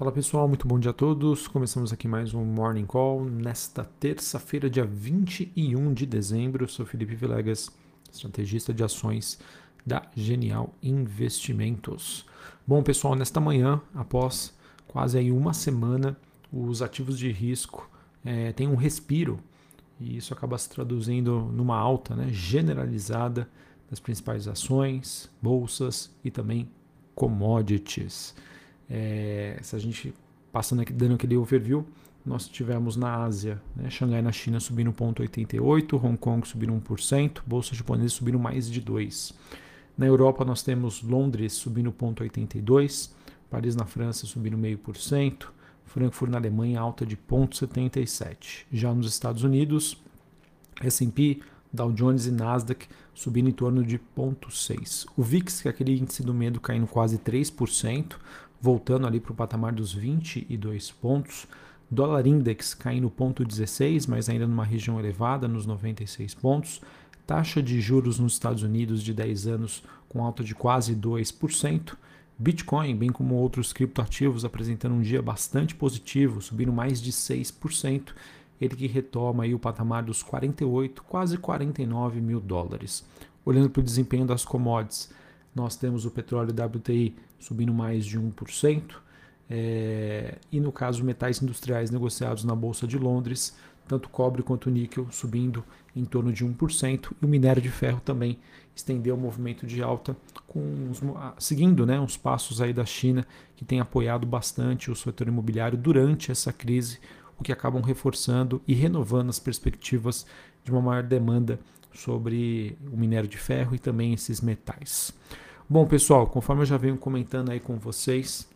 Fala pessoal, muito bom dia a todos. Começamos aqui mais um Morning Call nesta terça-feira, dia 21 de dezembro. Eu sou Felipe Vilegas, estrategista de ações da Genial Investimentos. Bom pessoal, nesta manhã, após quase aí uma semana, os ativos de risco é, têm um respiro e isso acaba se traduzindo numa alta né, generalizada das principais ações, bolsas e também commodities. É, se a gente passando aqui, dando aquele overview, nós tivemos na Ásia, né, Xangai na China subindo 0,88, Hong Kong subindo 1%, bolsa japonesa subindo mais de 2%. Na Europa nós temos Londres subindo 0,82%, Paris na França subindo 0,5%, Frankfurt na Alemanha alta de 0,77%. Já nos Estados Unidos, S&P, Dow Jones e Nasdaq subindo em torno de 0,6%. O VIX, que é aquele índice do medo, caindo quase 3%, voltando ali para o patamar dos 22 pontos. Dólar Index caindo 0,16, mas ainda numa região elevada, nos 96 pontos. Taxa de juros nos Estados Unidos de 10 anos com alta de quase 2%. Bitcoin, bem como outros criptoativos, apresentando um dia bastante positivo, subindo mais de 6%. Ele que retoma aí o patamar dos 48, quase 49 mil dólares. Olhando para o desempenho das commodities, nós temos o petróleo WTI subindo mais de 1%, é, e no caso metais industriais negociados na Bolsa de Londres, tanto cobre quanto níquel subindo em torno de 1%, e o minério de ferro também estendeu o movimento de alta, uns, seguindo né, uns passos aí da China, que tem apoiado bastante o setor imobiliário durante essa crise, o que acabam reforçando e renovando as perspectivas de uma maior demanda sobre o minério de ferro e também esses metais. Bom, pessoal, conforme eu já venho comentando aí com vocês,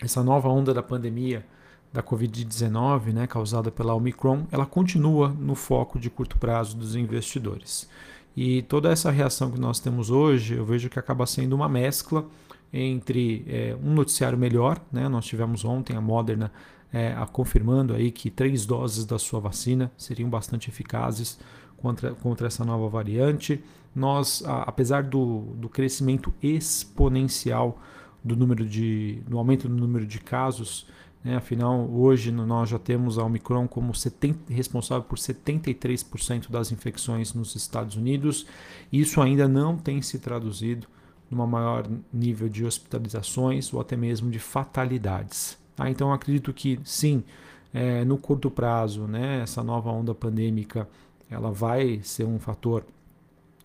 essa nova onda da pandemia da Covid-19, né, causada pela Omicron, ela continua no foco de curto prazo dos investidores. E toda essa reação que nós temos hoje, eu vejo que acaba sendo uma mescla entre é, um noticiário melhor, né? Nós tivemos ontem a Moderna é, confirmando aí que três doses da sua vacina seriam bastante eficazes contra, contra essa nova variante. Nós, a, apesar do, do crescimento exponencial do número de, do aumento do número de casos, né, afinal hoje nós já temos a Omicron como 70, responsável por 73% das infecções nos Estados Unidos. Isso ainda não tem se traduzido numa maior nível de hospitalizações ou até mesmo de fatalidades. Tá? Então acredito que sim, é, no curto prazo, né, essa nova onda pandêmica ela vai ser um fator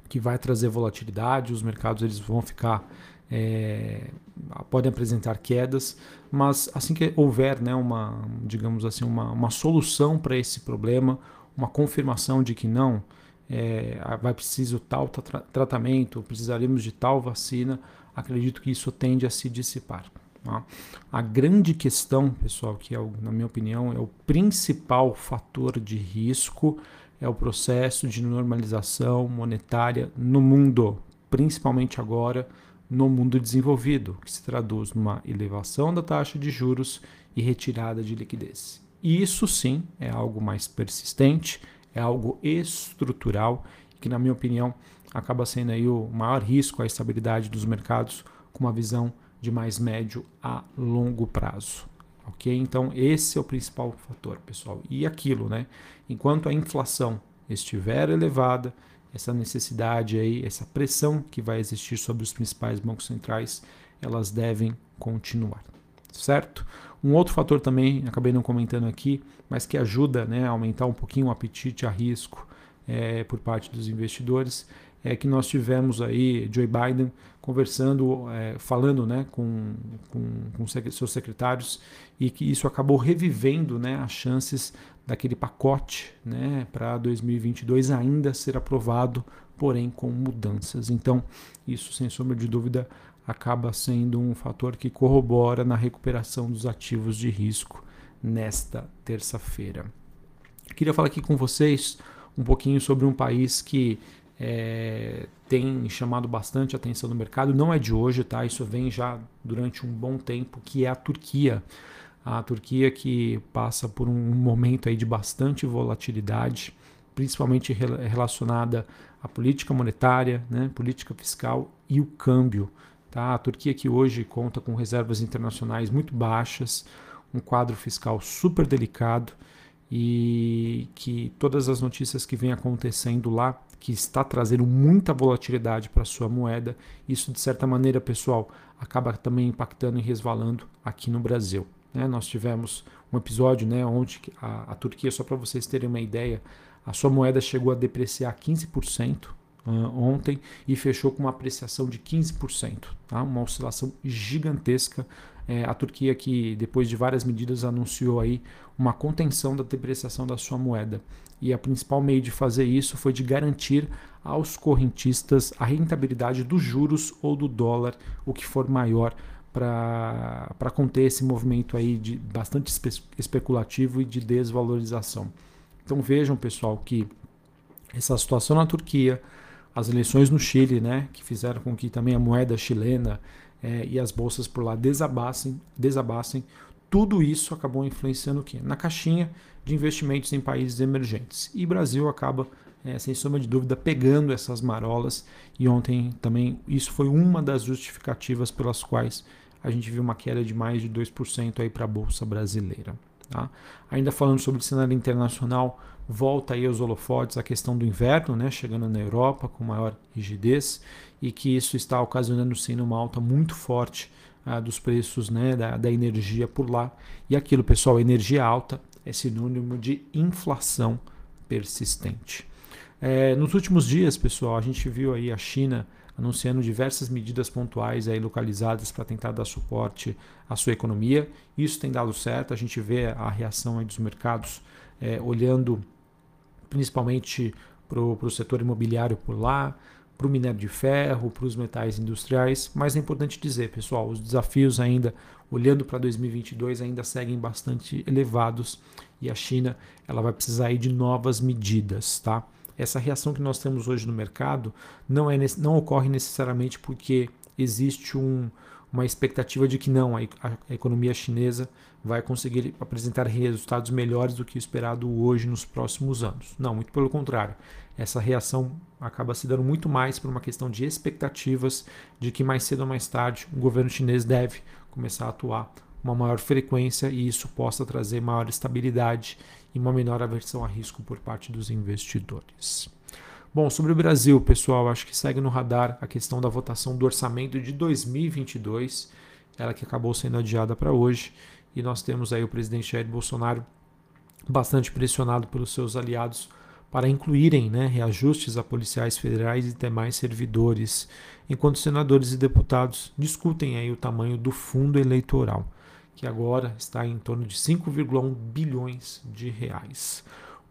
que vai trazer volatilidade, os mercados eles vão ficar é, podem apresentar quedas, mas assim que houver né, uma, digamos assim, uma, uma solução para esse problema, uma confirmação de que não é, vai preciso tal tra tratamento, precisaremos de tal vacina, acredito que isso tende a se dissipar. Tá? A grande questão, pessoal, que é, na minha opinião é o principal fator de risco é o processo de normalização monetária no mundo, principalmente agora no mundo desenvolvido, que se traduz numa elevação da taxa de juros e retirada de liquidez. E isso sim é algo mais persistente, é algo estrutural, que na minha opinião acaba sendo aí o maior risco à estabilidade dos mercados com uma visão de mais médio a longo prazo. Ok? Então, esse é o principal fator, pessoal. E aquilo, né? Enquanto a inflação estiver elevada, essa necessidade aí, essa pressão que vai existir sobre os principais bancos centrais, elas devem continuar, certo? Um outro fator também, acabei não comentando aqui, mas que ajuda né, a aumentar um pouquinho o apetite a risco é, por parte dos investidores, é que nós tivemos aí Joe Biden conversando, é, falando né, com, com, com, seus secretários e que isso acabou revivendo né, as chances daquele pacote né, para 2022 ainda ser aprovado, porém com mudanças. Então, isso sem sombra de dúvida acaba sendo um fator que corrobora na recuperação dos ativos de risco nesta terça-feira. Queria falar aqui com vocês um pouquinho sobre um país que é, tem chamado bastante atenção no mercado, não é de hoje, tá? Isso vem já durante um bom tempo, que é a Turquia. A Turquia que passa por um momento aí de bastante volatilidade, principalmente relacionada à política monetária, né, política fiscal e o câmbio. Tá? A Turquia que hoje conta com reservas internacionais muito baixas, um quadro fiscal super delicado e que todas as notícias que vêm acontecendo lá, que está trazendo muita volatilidade para a sua moeda, isso de certa maneira, pessoal, acaba também impactando e resvalando aqui no Brasil. Né? Nós tivemos um episódio né, onde a, a Turquia, só para vocês terem uma ideia, a sua moeda chegou a depreciar 15% uh, ontem e fechou com uma apreciação de 15%, tá? uma oscilação gigantesca. É, a Turquia que depois de várias medidas anunciou aí uma contenção da depreciação da sua moeda e a principal meio de fazer isso foi de garantir aos correntistas a rentabilidade dos juros ou do dólar, o que for maior para conter esse movimento aí de bastante espe especulativo e de desvalorização. Então vejam, pessoal, que essa situação na Turquia, as eleições no Chile, né, que fizeram com que também a moeda chilena é, e as bolsas por lá desabassem, desabassem, tudo isso acabou influenciando o quê? Na caixinha de investimentos em países emergentes. E Brasil acaba, é, sem sombra de dúvida, pegando essas marolas. E ontem também isso foi uma das justificativas pelas quais a gente viu uma queda de mais de 2% para a Bolsa Brasileira. Tá? Ainda falando sobre o cenário internacional, volta aí aos holofotes a questão do inverno, né, chegando na Europa com maior rigidez e que isso está ocasionando sim uma alta muito forte ah, dos preços né, da, da energia por lá. E aquilo, pessoal, energia alta é sinônimo de inflação persistente. É, nos últimos dias, pessoal, a gente viu aí a China anunciando diversas medidas pontuais aí localizadas para tentar dar suporte à sua economia. Isso tem dado certo, a gente vê a reação aí dos mercados é, olhando principalmente para o setor imobiliário por lá, para o minério de ferro, para os metais industriais. Mas é importante dizer, pessoal, os desafios ainda, olhando para 2022, ainda seguem bastante elevados e a China ela vai precisar de novas medidas, tá? Essa reação que nós temos hoje no mercado não, é, não ocorre necessariamente porque existe um, uma expectativa de que não, a, economia chinesa vai conseguir apresentar resultados melhores do que o esperado hoje nos próximos anos. Não, muito pelo contrário. Essa reação acaba se dando muito mais por uma questão de expectativas de que mais cedo ou mais tarde o governo chinês deve começar a atuar uma maior frequência e isso possa trazer maior estabilidade e uma menor aversão a risco por parte dos investidores. Bom, sobre o Brasil, pessoal, acho que segue no radar a questão da votação do orçamento de 2022, ela que acabou sendo adiada para hoje, e nós temos aí o presidente Jair Bolsonaro bastante pressionado pelos seus aliados para incluírem né, reajustes a policiais federais e demais servidores, enquanto senadores e deputados discutem aí o tamanho do fundo eleitoral que agora está em torno de 5,1 bilhões de reais.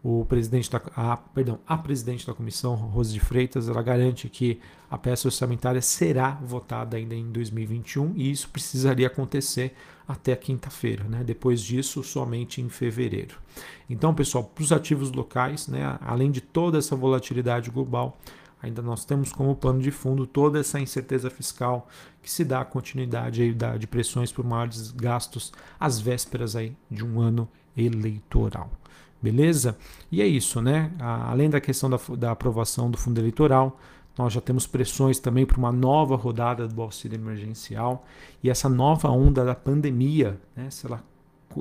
O presidente da, a, perdão, a presidente da comissão, Rose de Freitas, ela garante que a peça orçamentária será votada ainda em 2021 e isso precisaria acontecer até quinta-feira, né? depois disso somente em fevereiro. Então, pessoal, para os ativos locais, né, além de toda essa volatilidade global, ainda nós temos como pano de fundo toda essa incerteza fiscal que se dá a continuidade aí de pressões por maiores gastos às vésperas aí de um ano eleitoral. Beleza? E é isso, né? além da questão da, da aprovação do fundo eleitoral, nós já temos pressões também para uma nova rodada do auxílio emergencial e essa nova onda da pandemia, né, se, ela,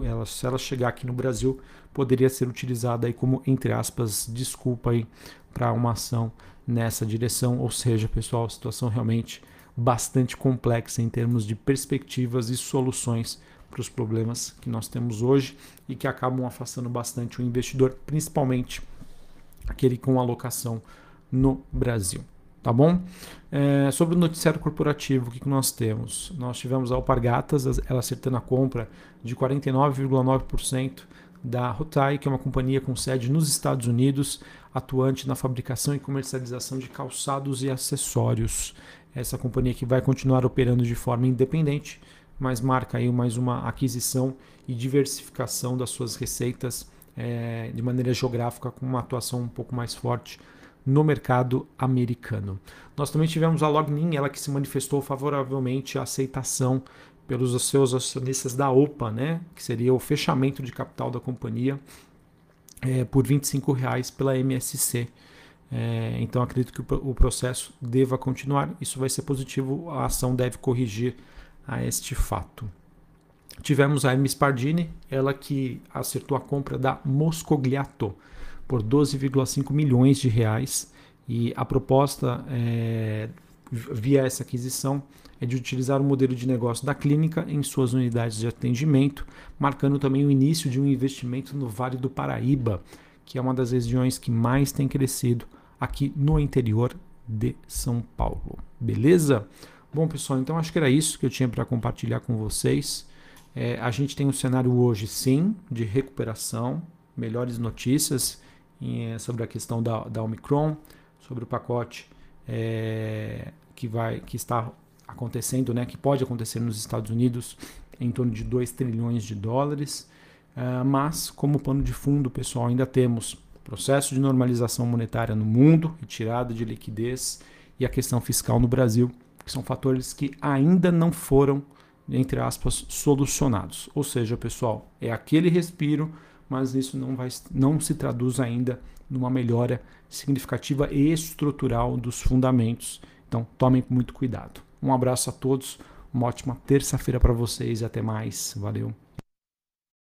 ela, se ela chegar aqui no Brasil, poderia ser utilizada aí como, entre aspas, desculpa aí para uma ação nessa direção. Ou seja, pessoal, situação realmente bastante complexa em termos de perspectivas e soluções para os problemas que nós temos hoje e que acabam afastando bastante o investidor, principalmente aquele com alocação no Brasil. Tá bom? É, sobre o noticiário corporativo, o que, que nós temos? Nós tivemos a Alpargatas, ela acertando a compra de 49,9% da Rotai, que é uma companhia com sede nos Estados Unidos, atuante na fabricação e comercialização de calçados e acessórios. Essa companhia que vai continuar operando de forma independente, mas marca aí mais uma aquisição e diversificação das suas receitas é, de maneira geográfica, com uma atuação um pouco mais forte no mercado americano. Nós também tivemos a Lognin, ela que se manifestou favoravelmente à aceitação pelos seus acionistas da OPA, né, que seria o fechamento de capital da companhia, é, por 25 reais pela MSC. É, então acredito que o processo deva continuar. Isso vai ser positivo, a ação deve corrigir a este fato. Tivemos a Hermes Pardini, ela que acertou a compra da Moscogliato por 12,5 milhões de reais e a proposta é, via essa aquisição é de utilizar o modelo de negócio da clínica em suas unidades de atendimento, marcando também o início de um investimento no Vale do Paraíba, que é uma das regiões que mais tem crescido aqui no interior de São Paulo. Beleza? Bom, pessoal, então acho que era isso que eu tinha para compartilhar com vocês. É, a gente tem um cenário hoje, sim, de recuperação, melhores notícias em, sobre a questão da, da Omicron, sobre o pacote é, que, vai, que está acontecendo, né, que pode acontecer nos Estados Unidos, em torno de 2 trilhões de dólares. Uh, mas, como pano de fundo, pessoal, ainda temos processo de normalização monetária no mundo, retirada de liquidez e a questão fiscal no Brasil, que são fatores que ainda não foram entre aspas, solucionados. Ou seja, pessoal, é aquele respiro, mas isso não, vai, não se traduz ainda numa melhora significativa e estrutural dos fundamentos. Então, tomem muito cuidado. Um abraço a todos, uma ótima terça-feira para vocês e até mais. Valeu.